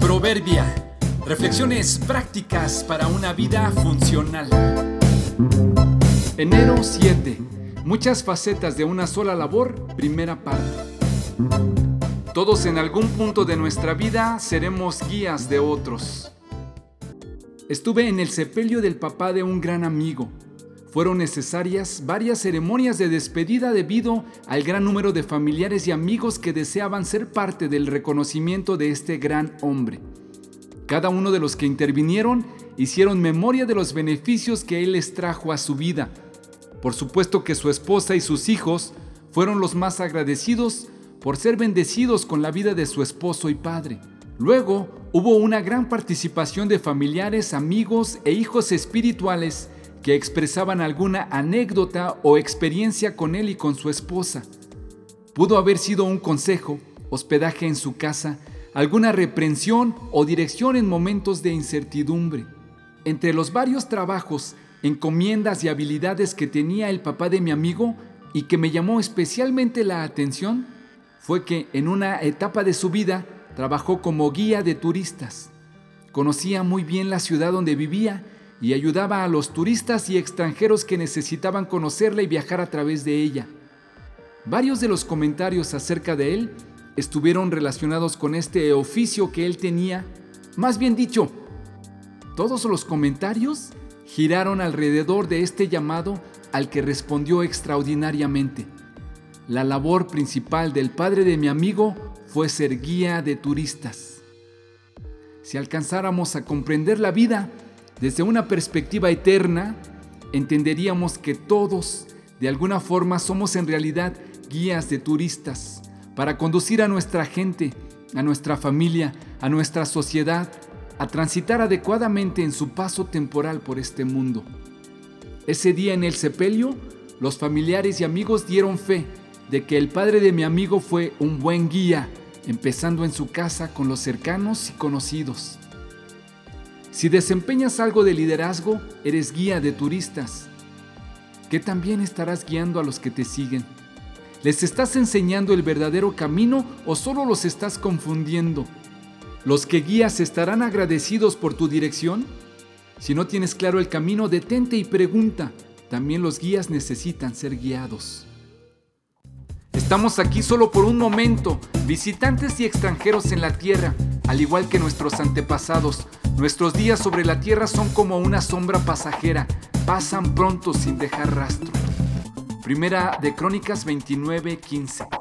Proverbia. Reflexiones prácticas para una vida funcional. Enero 7. Muchas facetas de una sola labor, primera parte. Todos en algún punto de nuestra vida seremos guías de otros. Estuve en el sepelio del papá de un gran amigo. Fueron necesarias varias ceremonias de despedida debido al gran número de familiares y amigos que deseaban ser parte del reconocimiento de este gran hombre. Cada uno de los que intervinieron hicieron memoria de los beneficios que él les trajo a su vida. Por supuesto que su esposa y sus hijos fueron los más agradecidos por ser bendecidos con la vida de su esposo y padre. Luego hubo una gran participación de familiares, amigos e hijos espirituales que expresaban alguna anécdota o experiencia con él y con su esposa. Pudo haber sido un consejo, hospedaje en su casa, alguna reprensión o dirección en momentos de incertidumbre. Entre los varios trabajos, encomiendas y habilidades que tenía el papá de mi amigo y que me llamó especialmente la atención, fue que en una etapa de su vida trabajó como guía de turistas. Conocía muy bien la ciudad donde vivía y ayudaba a los turistas y extranjeros que necesitaban conocerla y viajar a través de ella. Varios de los comentarios acerca de él estuvieron relacionados con este oficio que él tenía. Más bien dicho, todos los comentarios giraron alrededor de este llamado al que respondió extraordinariamente. La labor principal del padre de mi amigo fue ser guía de turistas. Si alcanzáramos a comprender la vida, desde una perspectiva eterna, entenderíamos que todos, de alguna forma, somos en realidad guías de turistas para conducir a nuestra gente, a nuestra familia, a nuestra sociedad, a transitar adecuadamente en su paso temporal por este mundo. Ese día en el sepelio, los familiares y amigos dieron fe de que el padre de mi amigo fue un buen guía, empezando en su casa con los cercanos y conocidos. Si desempeñas algo de liderazgo, eres guía de turistas, que también estarás guiando a los que te siguen. ¿Les estás enseñando el verdadero camino o solo los estás confundiendo? ¿Los que guías estarán agradecidos por tu dirección? Si no tienes claro el camino, detente y pregunta. También los guías necesitan ser guiados. Estamos aquí solo por un momento, visitantes y extranjeros en la tierra, al igual que nuestros antepasados. Nuestros días sobre la tierra son como una sombra pasajera, pasan pronto sin dejar rastro. Primera de Crónicas 29:15.